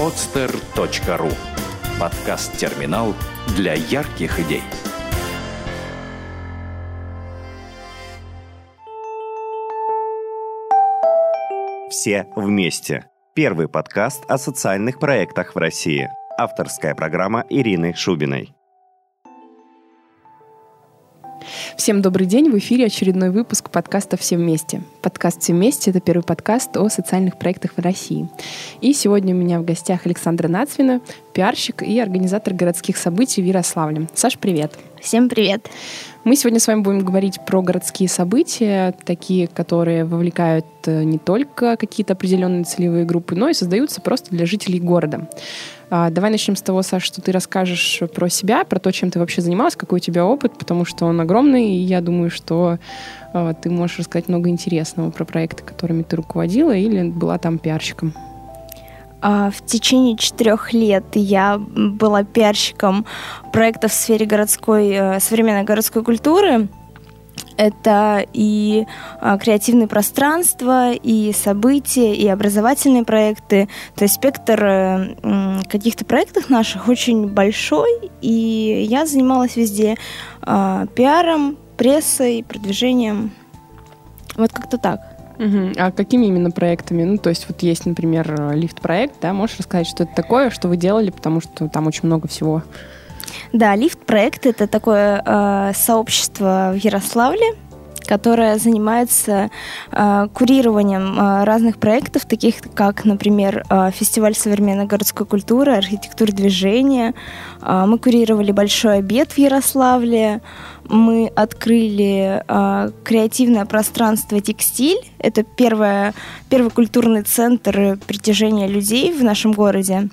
podster.ru Подкаст-терминал для ярких идей. Все вместе. Первый подкаст о социальных проектах в России. Авторская программа Ирины Шубиной. Всем добрый день. В эфире очередной выпуск подкаста «Все вместе». Подкаст «Все вместе» — это первый подкаст о социальных проектах в России. И сегодня у меня в гостях Александра Нацвина, пиарщик и организатор городских событий в Ярославле. Саш, привет. Всем привет. Мы сегодня с вами будем говорить про городские события, такие, которые вовлекают э, не только какие-то определенные целевые группы, но и создаются просто для жителей города. А, давай начнем с того, Саша, что ты расскажешь про себя, про то, чем ты вообще занималась, какой у тебя опыт, потому что он огромный, и я думаю, что а, ты можешь рассказать много интересного про проекты, которыми ты руководила или была там пиарщиком. А, в течение четырех лет я была пиарщиком проектов в сфере городской, э, современной городской культуры – это и а, креативные пространства, и события, и образовательные проекты. То есть спектр э, каких-то проектов наших очень большой, и я занималась везде э, пиаром, прессой, продвижением. Вот как-то так. Угу. А какими именно проектами? Ну, то есть вот есть, например, лифт-проект, да? Можешь рассказать, что это такое, что вы делали, потому что там очень много всего. Да, лифт-проект это такое э, сообщество в Ярославле, которое занимается э, курированием э, разных проектов, таких как, например, э, фестиваль современной городской культуры, архитектуры движения. Э, мы курировали большой обед в Ярославле. Мы открыли э, креативное пространство «Текстиль». Это первое, первый культурный центр притяжения людей в нашем городе.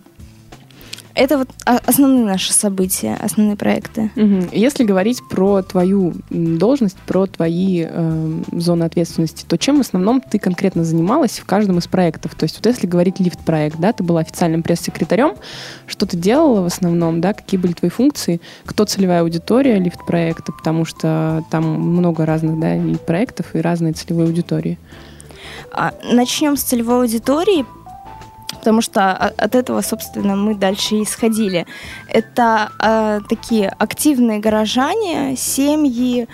Это вот основные наши события, основные проекты. Угу. Если говорить про твою должность, про твои э, зоны ответственности, то чем в основном ты конкретно занималась в каждом из проектов? То есть вот если говорить лифт-проект, да, ты была официальным пресс-секретарем, что ты делала в основном, да, какие были твои функции, кто целевая аудитория лифт-проекта, потому что там много разных, да, и проектов, и разные целевые аудитории. А, начнем с целевой аудитории потому что от этого, собственно, мы дальше исходили. Это э, такие активные горожане, семьи.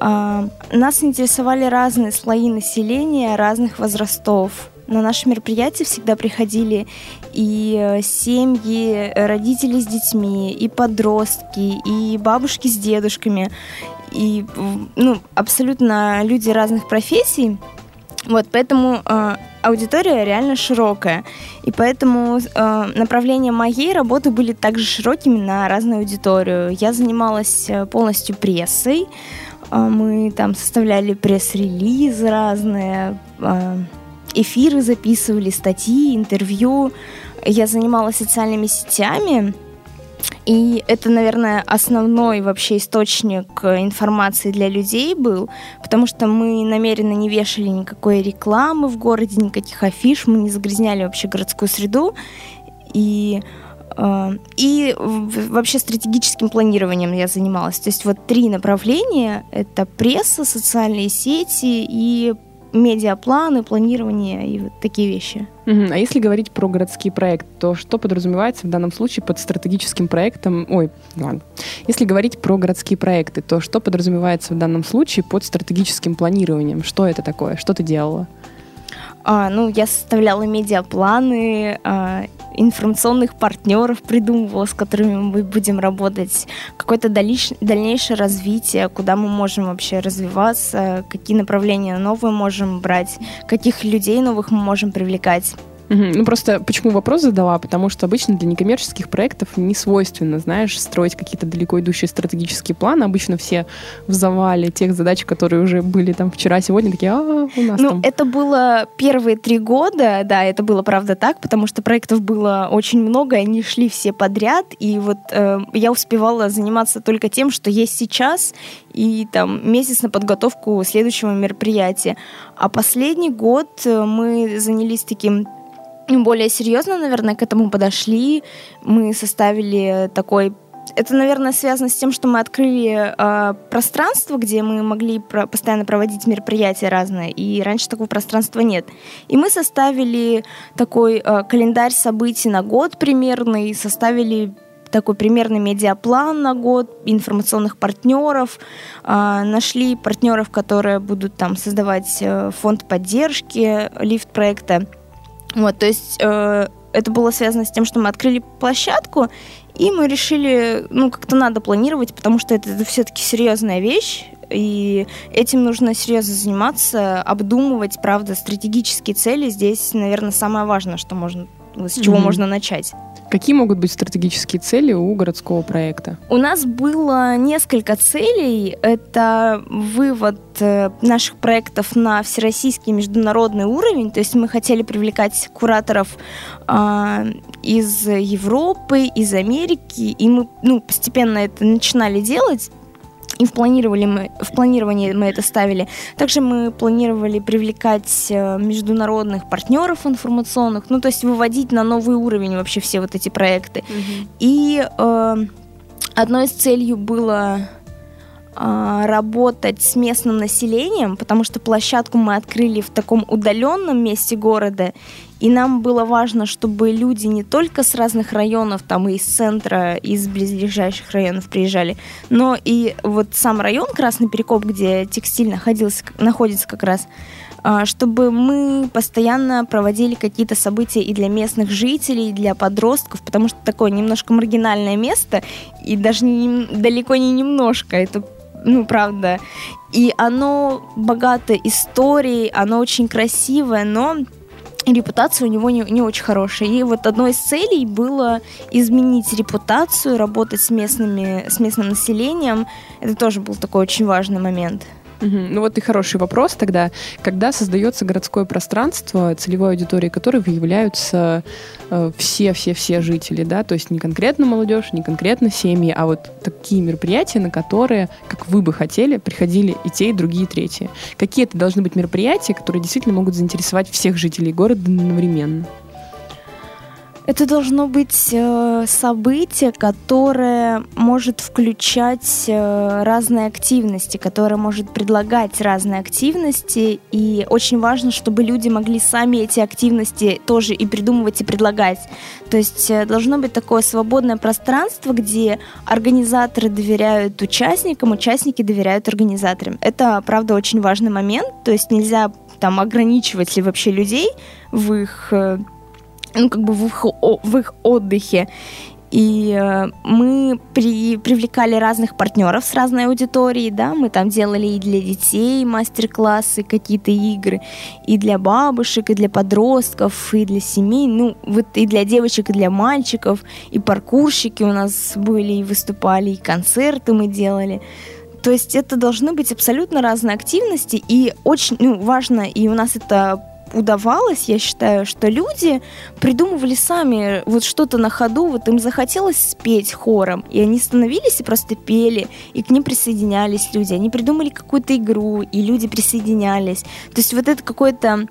Э, нас интересовали разные слои населения, разных возрастов. На наши мероприятия всегда приходили и э, семьи, родители с детьми, и подростки, и бабушки с дедушками, и ну, абсолютно люди разных профессий. Вот, поэтому э, аудитория реально широкая. И поэтому э, направления моей работы были также широкими на разную аудиторию. Я занималась э, полностью прессой. Э, мы там составляли пресс-релизы разные, э, эфиры записывали, статьи, интервью. Я занималась социальными сетями. И это, наверное, основной вообще источник э, информации для людей был, потому что мы намеренно не вешали никакой рекламы в городе, никаких афиш, мы не загрязняли вообще городскую среду. И э, и вообще стратегическим планированием я занималась. То есть вот три направления — это пресса, социальные сети и медиапланы, планирование и вот такие вещи. Угу. А если говорить про городский проект, то что подразумевается в данном случае под стратегическим проектом? Ой, ладно. Если говорить про городские проекты, то что подразумевается в данном случае под стратегическим планированием? Что это такое? Что ты делала? А, ну, я составляла медиапланы, а, информационных партнеров придумывала, с которыми мы будем работать, какое-то дальнейшее развитие, куда мы можем вообще развиваться, какие направления новые можем брать, каких людей новых мы можем привлекать. Угу. Ну просто почему вопрос задала? Потому что обычно для некоммерческих проектов не свойственно, знаешь, строить какие-то далеко идущие стратегические планы. Обычно все в завале тех задач, которые уже были там вчера, сегодня, такие, а, у нас Ну, там. это было первые три года, да, это было правда так, потому что проектов было очень много, они шли все подряд, и вот э, я успевала заниматься только тем, что есть сейчас, и там месяц на подготовку следующего мероприятия. А последний год э, мы занялись таким более серьезно, наверное, к этому подошли. Мы составили такой это, наверное, связано с тем, что мы открыли э, пространство, где мы могли про- постоянно проводить мероприятия разные, и раньше такого пространства нет. И мы составили такой э, календарь событий на год примерный, составили такой примерный медиаплан на год, информационных партнеров, э, нашли партнеров, которые будут там создавать э, фонд поддержки лифт проекта. Вот, то есть э, это было связано с тем, что мы открыли площадку, и мы решили, ну, как-то надо планировать, потому что это, это все-таки серьезная вещь, и этим нужно серьезно заниматься, обдумывать, правда, стратегические цели. Здесь, наверное, самое важное, что можно, с чего mm-hmm. можно начать. Какие могут быть стратегические цели у городского проекта? У нас было несколько целей. Это вывод э, наших проектов на всероссийский международный уровень. То есть мы хотели привлекать кураторов э, из Европы, из Америки, и мы ну, постепенно это начинали делать и в, планировали мы, в планировании мы это ставили. Также мы планировали привлекать э, международных партнеров информационных, ну, то есть выводить на новый уровень вообще все вот эти проекты. Mm-hmm. И э, одной из целью было э, работать с местным населением, потому что площадку мы открыли в таком удаленном месте города, и нам было важно, чтобы люди не только с разных районов, там и из центра, из близлежащих районов приезжали, но и вот сам район Красный Перекоп, где текстиль находился, находится как раз, а, чтобы мы постоянно проводили какие-то события и для местных жителей, и для подростков, потому что такое немножко маргинальное место, и даже не, далеко не немножко, это ну, правда. И оно богато историей, оно очень красивое, но репутация у него не, не очень хорошая. И вот одной из целей было изменить репутацию, работать с, местными, с местным населением. Это тоже был такой очень важный момент. Угу. Ну вот и хороший вопрос тогда. Когда создается городское пространство, целевой аудиторией которой являются все-все-все э, жители, да, то есть не конкретно молодежь, не конкретно семьи, а вот такие мероприятия, на которые, как вы бы хотели, приходили и те, и другие, и третьи. Какие это должны быть мероприятия, которые действительно могут заинтересовать всех жителей города одновременно? Это должно быть э, событие, которое может включать э, разные активности, которое может предлагать разные активности. И очень важно, чтобы люди могли сами эти активности тоже и придумывать, и предлагать. То есть э, должно быть такое свободное пространство, где организаторы доверяют участникам, участники доверяют организаторам. Это, правда, очень важный момент. То есть нельзя там ограничивать ли вообще людей в их ну, как бы в их, в их отдыхе. И э, мы при, привлекали разных партнеров с разной аудиторией, да, мы там делали и для детей мастер-классы, какие-то игры, и для бабушек, и для подростков, и для семей, ну, вот и для девочек, и для мальчиков, и паркурщики у нас были, и выступали, и концерты мы делали. То есть это должны быть абсолютно разные активности, и очень ну, важно, и у нас это удавалось, я считаю, что люди придумывали сами вот что-то на ходу, вот им захотелось спеть хором, и они становились и просто пели, и к ним присоединялись люди. Они придумали какую-то игру, и люди присоединялись. То есть вот это какое-то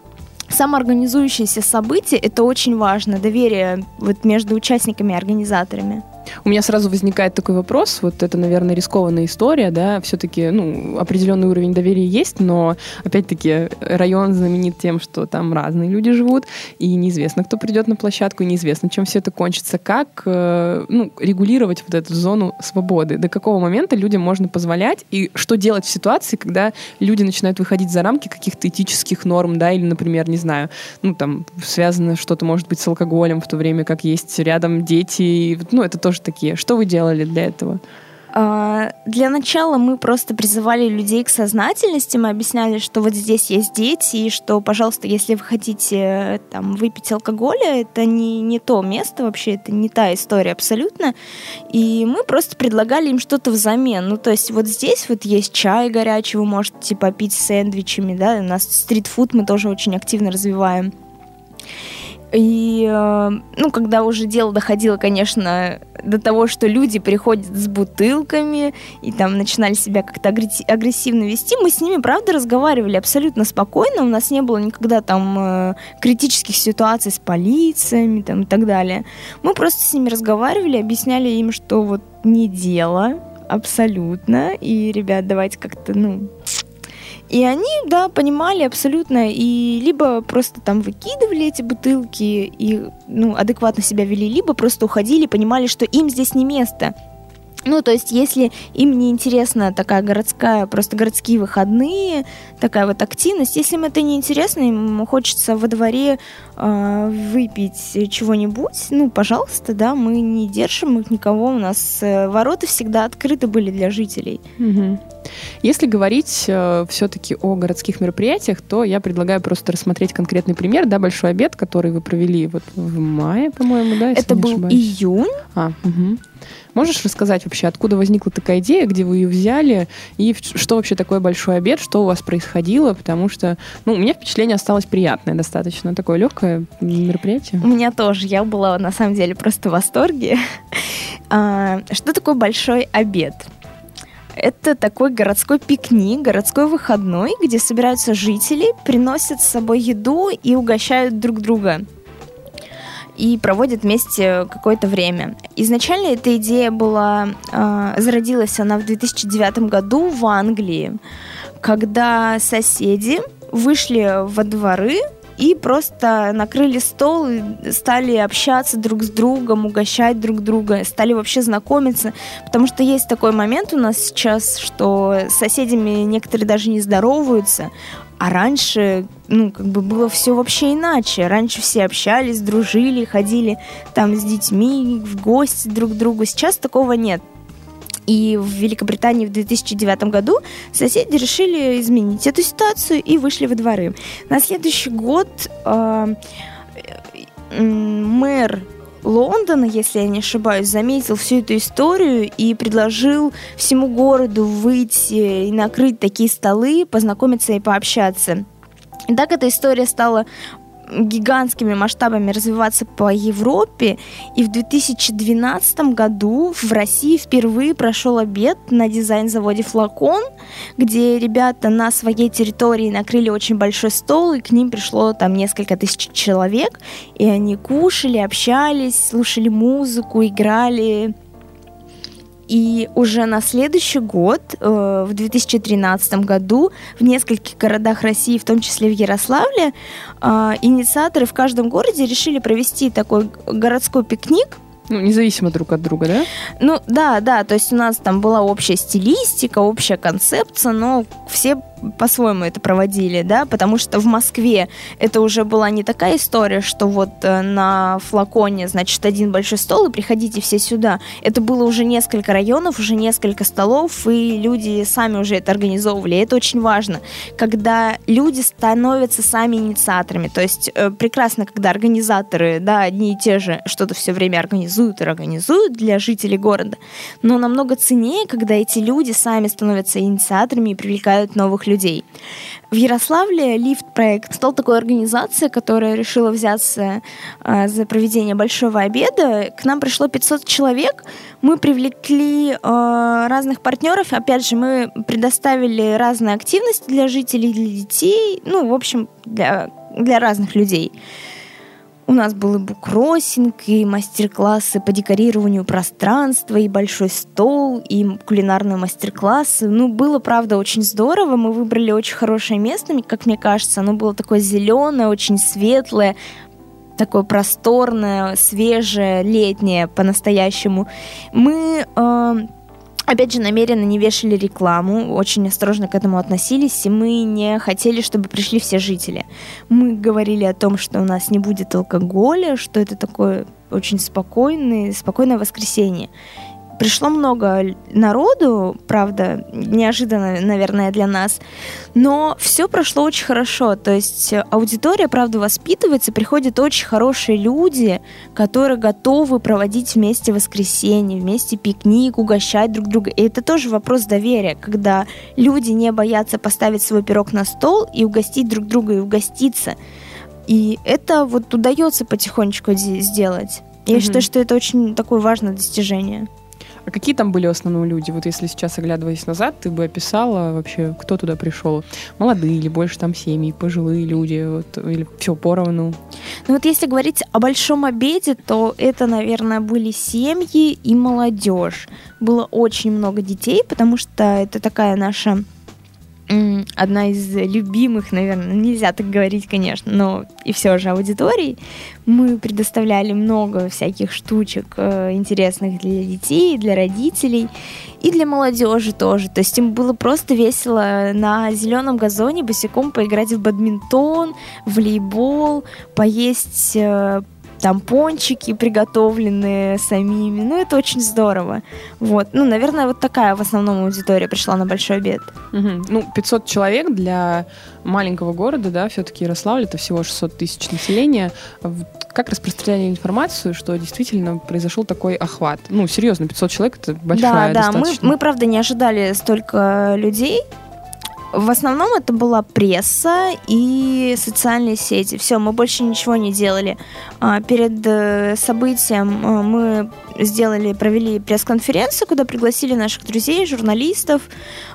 самоорганизующееся событие, это очень важно, доверие вот между участниками и организаторами. У меня сразу возникает такой вопрос, вот это, наверное, рискованная история, да, все-таки, ну, определенный уровень доверия есть, но, опять-таки, район знаменит тем, что там разные люди живут, и неизвестно, кто придет на площадку, и неизвестно, чем все это кончится. Как, э, ну, регулировать вот эту зону свободы? До какого момента людям можно позволять, и что делать в ситуации, когда люди начинают выходить за рамки каких-то этических норм, да, или, например, не знаю, ну, там, связано что-то, может быть, с алкоголем, в то время как есть рядом дети, ну, это тоже такие. Что вы делали для этого? А, для начала мы просто призывали людей к сознательности, мы объясняли, что вот здесь есть дети, и что, пожалуйста, если вы хотите там, выпить алкоголя, это не, не то место вообще, это не та история абсолютно. И мы просто предлагали им что-то взамен. Ну, то есть вот здесь вот есть чай горячий, вы можете попить сэндвичами, да, у нас стритфуд мы тоже очень активно развиваем. И, э, ну, когда уже дело доходило, конечно, до того, что люди приходят с бутылками и там начинали себя как-то агрессивно вести, мы с ними, правда, разговаривали абсолютно спокойно. У нас не было никогда там э, критических ситуаций с полициями там, и так далее. Мы просто с ними разговаривали, объясняли им, что вот не дело абсолютно. И, ребят, давайте как-то, ну, и они, да, понимали абсолютно, и либо просто там выкидывали эти бутылки и, ну, адекватно себя вели, либо просто уходили, понимали, что им здесь не место. Ну, то есть, если им не интересна такая городская, просто городские выходные, такая вот активность, если им это не интересно, им хочется во дворе э, выпить чего-нибудь, ну, пожалуйста, да, мы не держим их никого, у нас э, ворота всегда открыты были для жителей. Угу. Если говорить э, все-таки о городских мероприятиях, то я предлагаю просто рассмотреть конкретный пример, да, большой обед, который вы провели вот в мае, по-моему, да? Это был июнь. А, угу. Можешь рассказать вообще, откуда возникла такая идея, где вы ее взяли, и что вообще такое большой обед, что у вас происходило, потому что, ну, у меня впечатление осталось приятное достаточно, такое легкое мероприятие. У меня тоже, я была на самом деле просто в восторге. А, что такое большой обед? Это такой городской пикник, городской выходной, где собираются жители, приносят с собой еду и угощают друг друга и проводят вместе какое-то время. Изначально эта идея была, э, зародилась она в 2009 году в Англии, когда соседи вышли во дворы и просто накрыли стол и стали общаться друг с другом, угощать друг друга, стали вообще знакомиться, потому что есть такой момент у нас сейчас, что с соседями некоторые даже не здороваются, а раньше, ну, как бы было все вообще иначе. Раньше все общались, дружили, ходили там с детьми в гости друг к другу. Сейчас такого нет. И в Великобритании в 2009 году соседи решили изменить эту ситуацию и вышли во дворы. На следующий год э, мэр Лондона, если я не ошибаюсь, заметил всю эту историю и предложил всему городу выйти и накрыть такие столы, познакомиться и пообщаться. И так эта история стала гигантскими масштабами развиваться по Европе. И в 2012 году в России впервые прошел обед на дизайн-заводе «Флакон», где ребята на своей территории накрыли очень большой стол, и к ним пришло там несколько тысяч человек, и они кушали, общались, слушали музыку, играли и уже на следующий год, э, в 2013 году, в нескольких городах России, в том числе в Ярославле, э, инициаторы в каждом городе решили провести такой городской пикник, ну, независимо друг от друга, да? Ну, да, да, то есть у нас там была общая стилистика, общая концепция, но все по-своему это проводили, да, потому что в Москве это уже была не такая история, что вот э, на флаконе, значит, один большой стол, и приходите все сюда. Это было уже несколько районов, уже несколько столов, и люди сами уже это организовывали. И это очень важно, когда люди становятся сами инициаторами. То есть э, прекрасно, когда организаторы, да, одни и те же что-то все время организуют и организуют для жителей города, но намного ценнее, когда эти люди сами становятся инициаторами и привлекают новых людей. В Ярославле Лифт проект стал такой организацией, которая решила взяться э, за проведение большого обеда. К нам пришло 500 человек. Мы привлекли э, разных партнеров. Опять же, мы предоставили разные активности для жителей, для детей. Ну, в общем, для, для разных людей. У нас был и буккроссинг, и мастер-классы по декорированию пространства, и большой стол, и кулинарные мастер-классы. Ну, было, правда, очень здорово. Мы выбрали очень хорошее место, как мне кажется. Оно было такое зеленое, очень светлое, такое просторное, свежее, летнее по-настоящему. Мы э, Опять же, намеренно не вешали рекламу, очень осторожно к этому относились, и мы не хотели, чтобы пришли все жители. Мы говорили о том, что у нас не будет алкоголя, что это такое очень спокойное, спокойное воскресенье. Пришло много народу, правда, неожиданно, наверное, для нас, но все прошло очень хорошо. То есть аудитория, правда, воспитывается, приходят очень хорошие люди, которые готовы проводить вместе воскресенье, вместе пикник, угощать друг друга. И это тоже вопрос доверия, когда люди не боятся поставить свой пирог на стол и угостить друг друга и угоститься. И это вот удается потихонечку сделать. Я mm-hmm. считаю, что это очень такое важное достижение. А какие там были в основном люди? Вот если сейчас, оглядываясь назад, ты бы описала вообще, кто туда пришел? Молодые или больше там семьи, пожилые люди, вот, или все поровну? Ну вот если говорить о большом обеде, то это, наверное, были семьи и молодежь. Было очень много детей, потому что это такая наша одна из любимых, наверное, нельзя так говорить, конечно, но и все же аудиторий. Мы предоставляли много всяких штучек э, интересных для детей, для родителей и для молодежи тоже. То есть им было просто весело на зеленом газоне босиком поиграть в бадминтон, в волейбол, поесть там пончики приготовленные самими. Ну, это очень здорово. Вот. Ну, наверное, вот такая в основном аудитория пришла на большой обед. Угу. Ну, 500 человек для маленького города, да, все-таки Ярославль, это всего 600 тысяч населения. Как распространяли информацию, что действительно произошел такой охват? Ну, серьезно, 500 человек — это большая Да, да, мы, мы, правда, не ожидали столько людей, в основном это была пресса и социальные сети. Все, мы больше ничего не делали. А, перед э, событием э, мы сделали, провели пресс-конференцию, куда пригласили наших друзей, журналистов.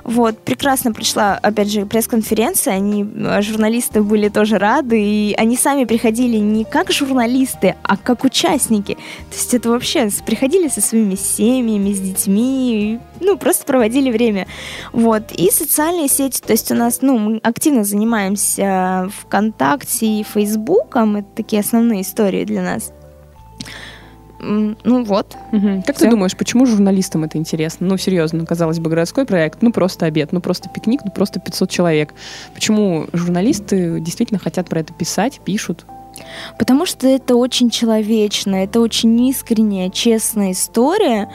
Вот, прекрасно пришла, опять же, пресс-конференция, они, э, журналисты были тоже рады, и они сами приходили не как журналисты, а как участники. То есть это вообще, приходили со своими семьями, с детьми, ну, просто проводили время. Вот, и социальные сети, то есть у нас, ну, мы активно занимаемся ВКонтакте и Фейсбуком, это такие основные истории для нас. Ну вот. Угу. Как Все. ты думаешь, почему журналистам это интересно? Ну, серьезно, казалось бы, городской проект, ну, просто обед, ну, просто пикник, ну, просто 500 человек. Почему журналисты действительно хотят про это писать, пишут? Потому что это очень человечно, это очень искренняя, честная история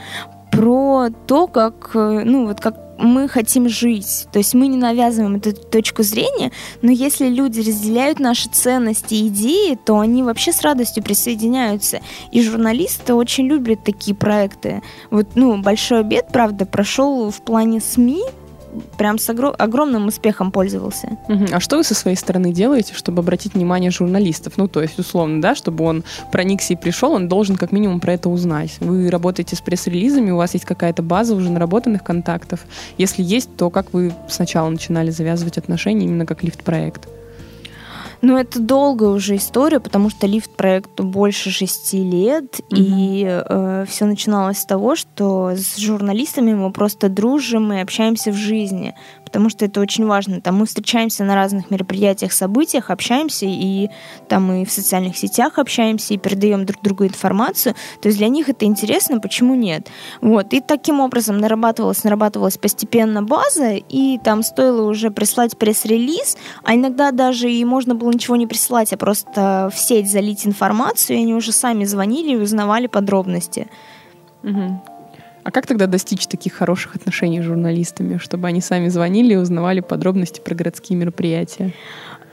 про то, как, э, ну, вот как мы хотим жить. То есть мы не навязываем эту точку зрения, но если люди разделяют наши ценности и идеи, то они вообще с радостью присоединяются. И журналисты очень любят такие проекты. Вот, ну, «Большой обед», правда, прошел в плане СМИ, прям с огр- огромным успехом пользовался. Угу. А что вы со своей стороны делаете, чтобы обратить внимание журналистов? Ну, то есть, условно, да, чтобы он проникся и пришел, он должен как минимум про это узнать. Вы работаете с пресс-релизами, у вас есть какая-то база уже наработанных контактов. Если есть, то как вы сначала начинали завязывать отношения именно как лифт-проект? Ну, это долгая уже история, потому что лифт проекту больше шести лет, mm-hmm. и э, все начиналось с того, что с журналистами мы просто дружим и общаемся в жизни потому что это очень важно. Там мы встречаемся на разных мероприятиях, событиях, общаемся, и там мы в социальных сетях общаемся и передаем друг другу информацию. То есть для них это интересно, почему нет? Вот. И таким образом нарабатывалась, нарабатывалась постепенно база, и там стоило уже прислать пресс-релиз, а иногда даже и можно было ничего не присылать, а просто в сеть залить информацию, и они уже сами звонили и узнавали подробности. Угу. А как тогда достичь таких хороших отношений с журналистами, чтобы они сами звонили и узнавали подробности про городские мероприятия?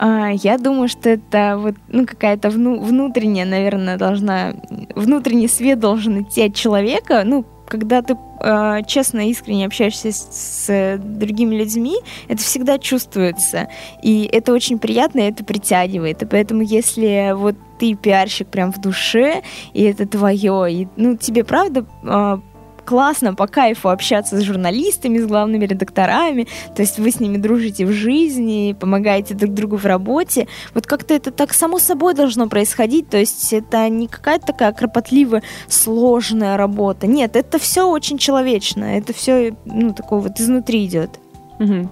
А, я думаю, что это вот ну какая-то вну, внутренняя, наверное, должна внутренний свет должен идти от человека. Ну, когда ты э, честно, искренне общаешься с, с другими людьми, это всегда чувствуется. И это очень приятно, и это притягивает. И поэтому, если вот ты пиарщик прям в душе, и это твое, и ну тебе правда э, классно, по кайфу общаться с журналистами, с главными редакторами, то есть вы с ними дружите в жизни, помогаете друг другу в работе. Вот как-то это так само собой должно происходить, то есть это не какая-то такая кропотливая, сложная работа. Нет, это все очень человечно, это все, ну, такое вот изнутри идет. Угу.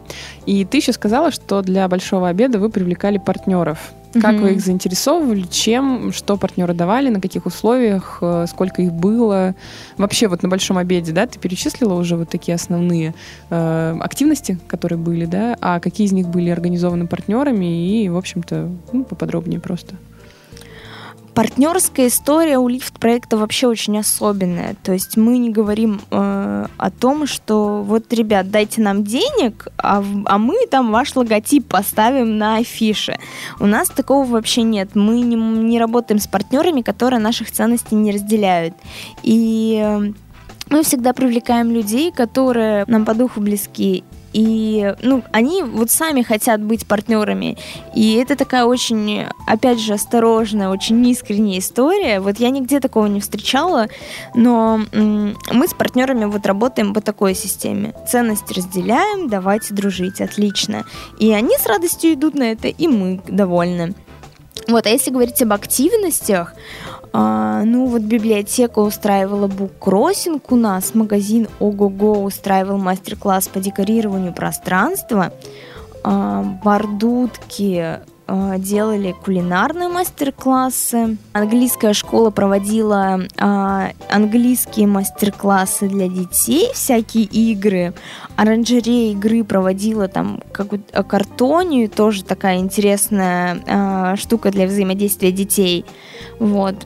И ты еще сказала, что для большого обеда вы привлекали партнеров. Как угу. вы их заинтересовывали, чем, что партнеры давали, на каких условиях, э, сколько их было? Вообще вот на большом обеде, да, ты перечислила уже вот такие основные э, активности, которые были, да, а какие из них были организованы партнерами и, в общем-то, ну, поподробнее просто. Партнерская история у лифт-проекта вообще очень особенная. То есть мы не говорим э, о том, что вот, ребят, дайте нам денег, а, а мы там ваш логотип поставим на афише. У нас такого вообще нет. Мы не, не работаем с партнерами, которые наших ценностей не разделяют. И мы всегда привлекаем людей, которые нам по духу близки и ну, они вот сами хотят быть партнерами. И это такая очень, опять же, осторожная, очень искренняя история. Вот я нигде такого не встречала, но мы с партнерами вот работаем по такой системе. Ценности разделяем, давайте дружить, отлично. И они с радостью идут на это, и мы довольны. Вот, а если говорить об активностях, а, ну вот библиотека устраивала буккроссинг у нас, магазин Ого-го устраивал мастер-класс по декорированию пространства, а, бардутки а, делали кулинарные мастер-классы. Английская школа проводила а, английские мастер-классы для детей, всякие игры. Оранжерея игры проводила там какую-то картонию, тоже такая интересная а, штука для взаимодействия детей. Вот.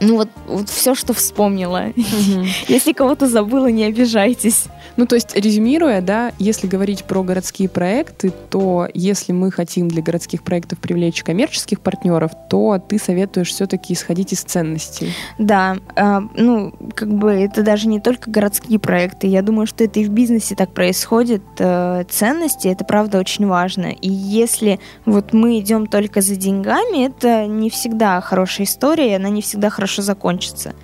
Ну вот, вот все, что вспомнила. Если кого-то забыла, не обижайтесь. Ну, то есть, резюмируя, да, если говорить про городские проекты, то если мы хотим для городских проектов привлечь коммерческих партнеров, то ты советуешь все-таки исходить из ценностей. Да, э, ну, как бы это даже не только городские проекты. Я думаю, что это и в бизнесе так происходит. Э, ценности, это правда очень важно. И если вот мы идем только за деньгами, это не всегда хорошая история, она не всегда хорошо закончится.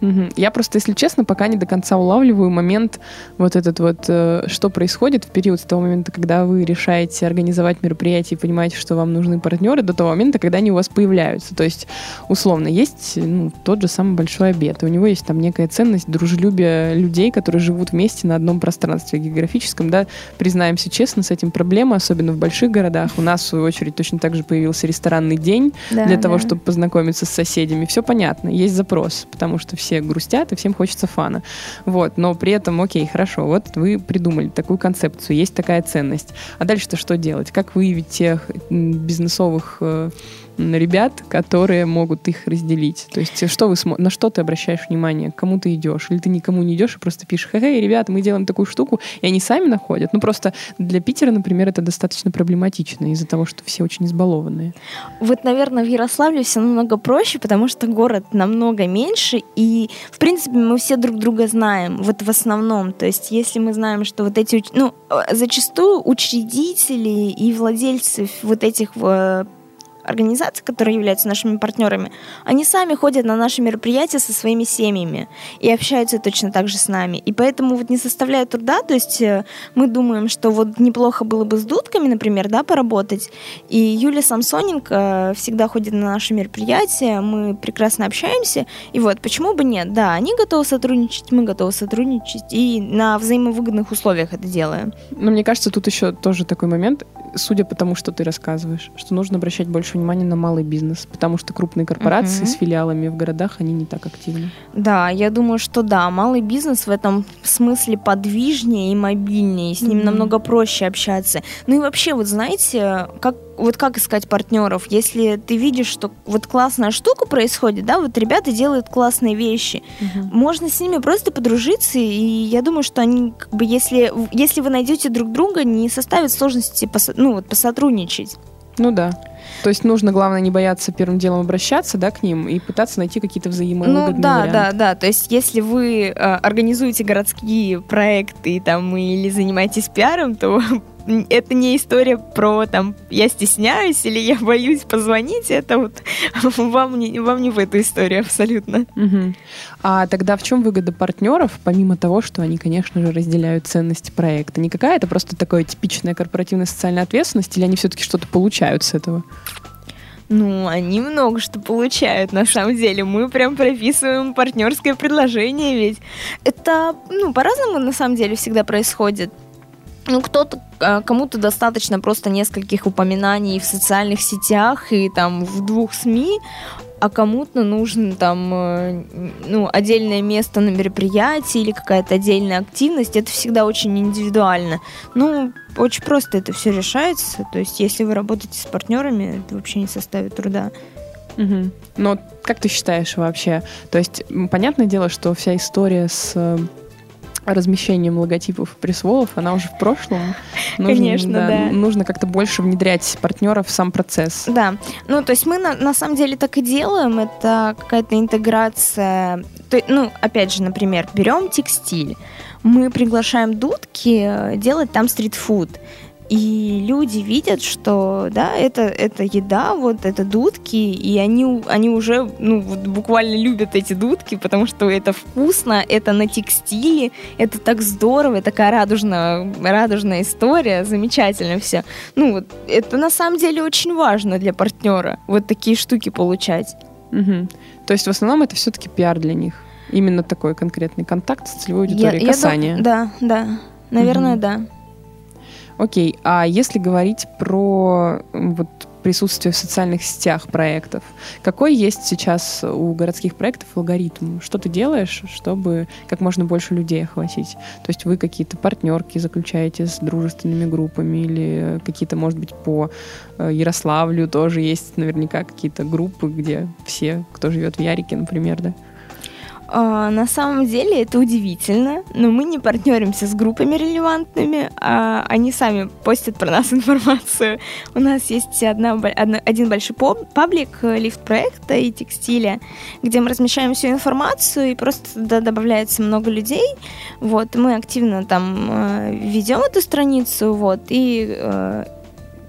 Угу. Я просто, если честно, пока не до конца улавливаю момент вот этот вот, э, что происходит в период с того момента, когда вы решаете организовать мероприятие и понимаете, что вам нужны партнеры, до того момента, когда они у вас появляются. То есть, условно, есть ну, тот же самый большой обед, и у него есть там некая ценность дружелюбия людей, которые живут вместе на одном пространстве географическом, да, признаемся честно, с этим проблема, особенно в больших городах. У нас, в свою очередь, точно так же появился ресторанный день да, для того, чтобы познакомиться с соседями. Все понятно, есть запрос, потому что все грустят, и всем хочется фана. Вот, но при этом, окей, хорошо, вот вы придумали такую концепцию, есть такая ценность. А дальше-то что делать? Как выявить тех бизнесовых э, ребят, которые могут их разделить. То есть что вы на что ты обращаешь внимание, кому ты идешь, или ты никому не идешь и просто пишешь, хе-хей, ребята, мы делаем такую штуку, и они сами находят. Ну просто для Питера, например, это достаточно проблематично из-за того, что все очень избалованные. Вот, наверное, в Ярославле все намного проще, потому что город намного меньше, и, в принципе, мы все друг друга знаем, вот в основном. То есть если мы знаем, что вот эти, ну, зачастую учредители и владельцы вот этих э, организаций, которые являются нашими партнерами, они сами ходят на наши мероприятия со своими семьями и общаются точно так же с нами. И поэтому вот не составляет труда, то есть э, мы думаем, что вот неплохо было бы с дудками, например, да, поработать. И Юлия Самсоненко всегда ходит на наши мероприятия, мы прекрасно общаемся. И вот, почему бы нет? Да, они готовы сотрудничать, мы готовы сотрудничать, и на взаимовыгодных условиях это делаем. Но мне кажется, тут еще тоже такой момент, судя по тому, что ты рассказываешь, что нужно обращать больше внимания на малый бизнес, потому что крупные корпорации угу. с филиалами в городах, они не так активны. Да, я думаю, что да, малый бизнес в этом смысле подвижнее и мобильнее, с ним угу. намного проще общаться. Ну и вообще, вот знаете, как вот как искать партнеров, если ты видишь, что вот классная штука происходит, да, вот ребята делают классные вещи, угу. можно с ними просто подружиться, и я думаю, что они, как бы, если, если вы найдете друг друга, не составит сложности, ну, вот, посотрудничать. Ну да. То есть нужно, главное, не бояться первым делом обращаться, да, к ним и пытаться найти какие-то взаимовыгодные Ну да, варианты. да, да. То есть если вы э, организуете городские проекты там или занимаетесь пиаром, то это не история про там я стесняюсь или я боюсь позвонить, это вот вам не, вам не в эту историю абсолютно. Угу. А тогда в чем выгода партнеров, помимо того, что они, конечно же, разделяют ценности проекта? Не какая-то просто такая типичная корпоративная социальная ответственность, или они все-таки что-то получают с этого? Ну, они много что получают, на самом деле. Мы прям прописываем партнерское предложение, ведь это, ну, по-разному, на самом деле, всегда происходит. Ну, кто-то, а, кому-то достаточно просто нескольких упоминаний в социальных сетях и там в двух СМИ, а кому-то нужно там, э, ну, отдельное место на мероприятии или какая-то отдельная активность. Это всегда очень индивидуально. Ну, очень просто это все решается. То есть, если вы работаете с партнерами, это вообще не составит труда. Угу. Но как ты считаешь вообще? То есть, понятное дело, что вся история с размещением логотипов и присволов, она уже в прошлом. Нужно, Конечно, да, да. Нужно как-то больше внедрять партнеров в сам процесс. Да, ну то есть мы на, на самом деле так и делаем, это какая-то интеграция, то, ну опять же, например, берем текстиль, мы приглашаем дудки э, делать там стритфуд. И люди видят, что да, это, это еда, вот это дудки, и они, они уже ну, вот буквально любят эти дудки, потому что это вкусно, это на текстиле, это так здорово, такая радужная, радужная история, замечательно все. Ну, вот это на самом деле очень важно для партнера, вот такие штуки получать. Угу. То есть в основном это все-таки пиар для них? Именно такой конкретный контакт с целевой аудиторией, я, касание? Я дум... Да, да, наверное, угу. да. Окей, а если говорить про вот присутствие в социальных сетях проектов, какой есть сейчас у городских проектов алгоритм? Что ты делаешь, чтобы как можно больше людей охватить? То есть вы какие-то партнерки заключаете с дружественными группами или какие-то, может быть, по э, Ярославлю тоже есть наверняка какие-то группы, где все, кто живет в Ярике, например, да? А, на самом деле это удивительно, но мы не партнеримся с группами релевантными, а они сами постят про нас информацию. У нас есть одна, одна, один большой паблик э, лифт-проекта и текстиля, где мы размещаем всю информацию, и просто туда добавляется много людей. Вот, мы активно там э, ведем эту страницу, вот, и э,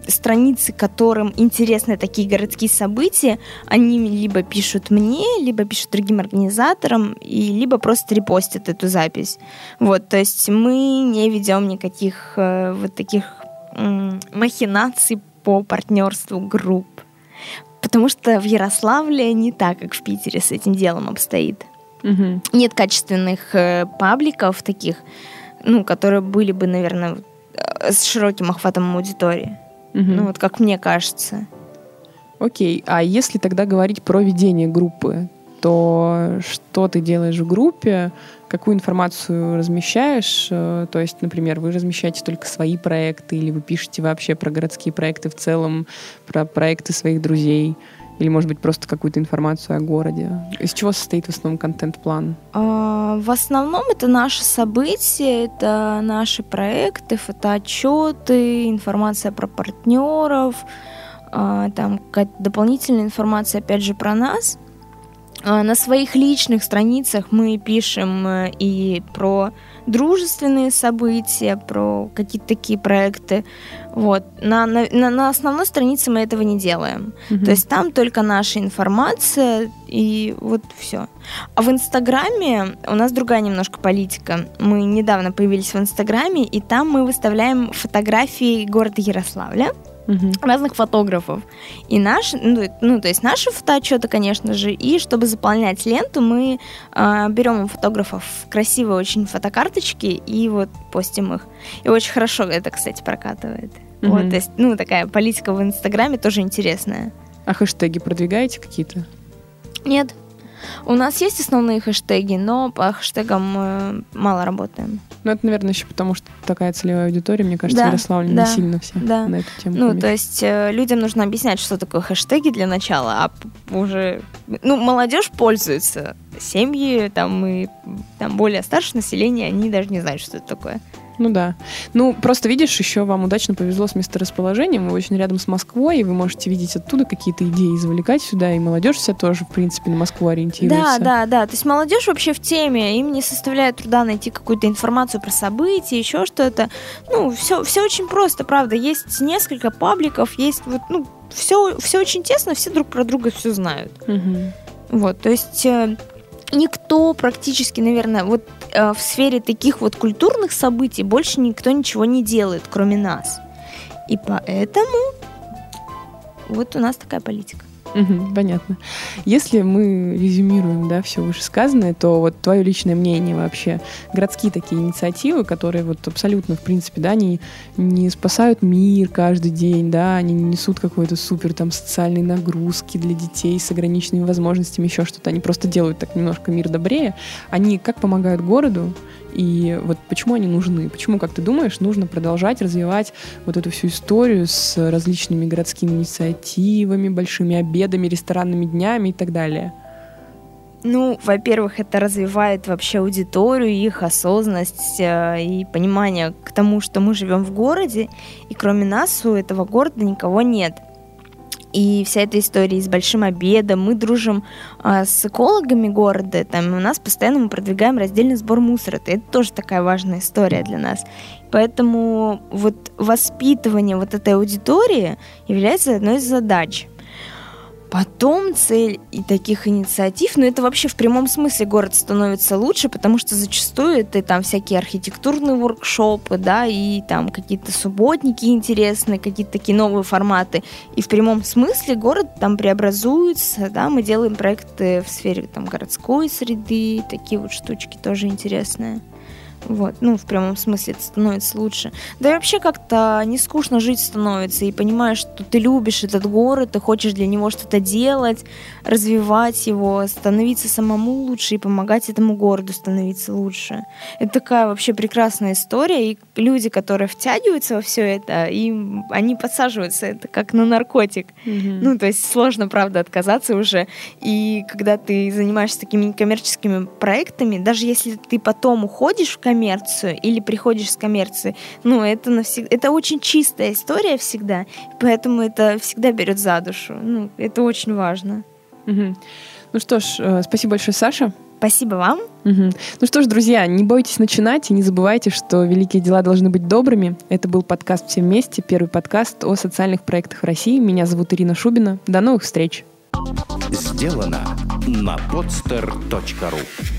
страницы, которым интересны такие городские события, они либо пишут мне, либо пишут другим организаторам, и либо просто репостят эту запись. Вот, то есть мы не ведем никаких э, вот таких э, махинаций по партнерству групп. Потому что в Ярославле не так, как в Питере с этим делом обстоит. Угу. Нет качественных э, пабликов таких, ну, которые были бы, наверное, э, с широким охватом аудитории. Угу. Ну, вот как мне кажется. Окей, а если тогда говорить про ведение группы, то что ты делаешь в группе, какую информацию размещаешь? Э, то есть, например, вы размещаете только свои проекты или вы пишете вообще про городские проекты в целом, про проекты своих друзей? Или, может быть, просто какую-то информацию о городе? Из чего состоит в основном контент-план? А, в основном это наши события, это наши проекты, фотоотчеты, информация про партнеров, а, там какая-то дополнительная информация, опять же, про нас. А, на своих личных страницах мы пишем э, и про дружественные события, про какие-то такие проекты. Вот. На, на, на основной странице мы этого не делаем. Угу. То есть там только наша информация и вот все. А в Инстаграме у нас другая немножко политика. Мы недавно появились в Инстаграме, и там мы выставляем фотографии города Ярославля угу. разных фотографов. И наш, ну, ну, то есть наши фотоотчеты, конечно же, и чтобы заполнять ленту, мы э, берем у фотографов красивые очень фотокарточки и вот постим их. И очень хорошо это, кстати, прокатывает. Угу. Вот, то есть, ну, такая политика в Инстаграме тоже интересная. А хэштеги продвигаете какие-то? Нет. У нас есть основные хэштеги, но по хэштегам мы мало работаем. Ну, это, наверное, еще потому, что такая целевая аудитория, мне кажется, да, Ярославль да, не сильно все да. на эту тему. Ну, помещает. то есть э, людям нужно объяснять, что такое хэштеги для начала, а уже... Ну, молодежь пользуется, семьи там и там более старшее население, они даже не знают, что это такое. Ну да. Ну, просто видишь, еще вам удачно повезло с месторасположением. Вы очень рядом с Москвой, и вы можете видеть оттуда какие-то идеи, извлекать сюда. И молодежь вся тоже, в принципе, на Москву ориентируется. Да, да, да. То есть молодежь вообще в теме. Им не составляет труда найти какую-то информацию про события, еще что-то. Ну, все, все очень просто, правда. Есть несколько пабликов, есть вот, ну, все, все очень тесно, все друг про друга все знают. Угу. Вот, то есть э, никто практически, наверное, вот э, в сфере таких вот культурных событий больше никто ничего не делает, кроме нас. И поэтому вот у нас такая политика. Понятно. Если мы резюмируем, да, все вышесказанное, то вот твое личное мнение вообще, городские такие инициативы, которые вот абсолютно, в принципе, да, они не спасают мир каждый день, да, они не несут какой-то супер там социальной нагрузки для детей с ограниченными возможностями, еще что-то, они просто делают так немножко мир добрее, они как помогают городу, и вот почему они нужны? Почему, как ты думаешь, нужно продолжать развивать вот эту всю историю с различными городскими инициативами, большими обедами, ресторанными днями и так далее? Ну, во-первых, это развивает вообще аудиторию, их осознанность э, и понимание к тому, что мы живем в городе, и кроме нас у этого города никого нет. И вся эта история с большим обедом. Мы дружим а, с экологами города, там у нас постоянно мы продвигаем раздельный сбор мусора. Это тоже такая важная история для нас. Поэтому вот воспитывание вот этой аудитории является одной из задач. Потом цель и таких инициатив, ну это вообще в прямом смысле город становится лучше, потому что зачастую это там всякие архитектурные воркшопы, да, и там какие-то субботники интересные, какие-то такие новые форматы. И в прямом смысле город там преобразуется, да, мы делаем проекты в сфере там городской среды, такие вот штучки тоже интересные. Вот, ну, в прямом смысле это становится лучше. Да и вообще как-то не скучно жить становится, и понимаешь, что ты любишь этот город, ты хочешь для него что-то делать, развивать его, становиться самому лучше и помогать этому городу становиться лучше. Это такая вообще прекрасная история, и люди, которые втягиваются во все это, им, они подсаживаются, это как на наркотик. Mm-hmm. Ну, то есть сложно, правда, отказаться уже. И когда ты занимаешься такими коммерческими проектами, даже если ты потом уходишь в коммерцию или приходишь с коммерции, ну, это навсегда, это очень чистая история всегда, поэтому это всегда берет за душу. Ну, это очень важно. Угу. Ну что ж, э, спасибо большое, Саша. Спасибо вам. Угу. Ну что ж, друзья, не бойтесь начинать и не забывайте, что великие дела должны быть добрыми. Это был подкаст «Все вместе», первый подкаст о социальных проектах в России. Меня зовут Ирина Шубина. До новых встреч. Сделано на podster.ru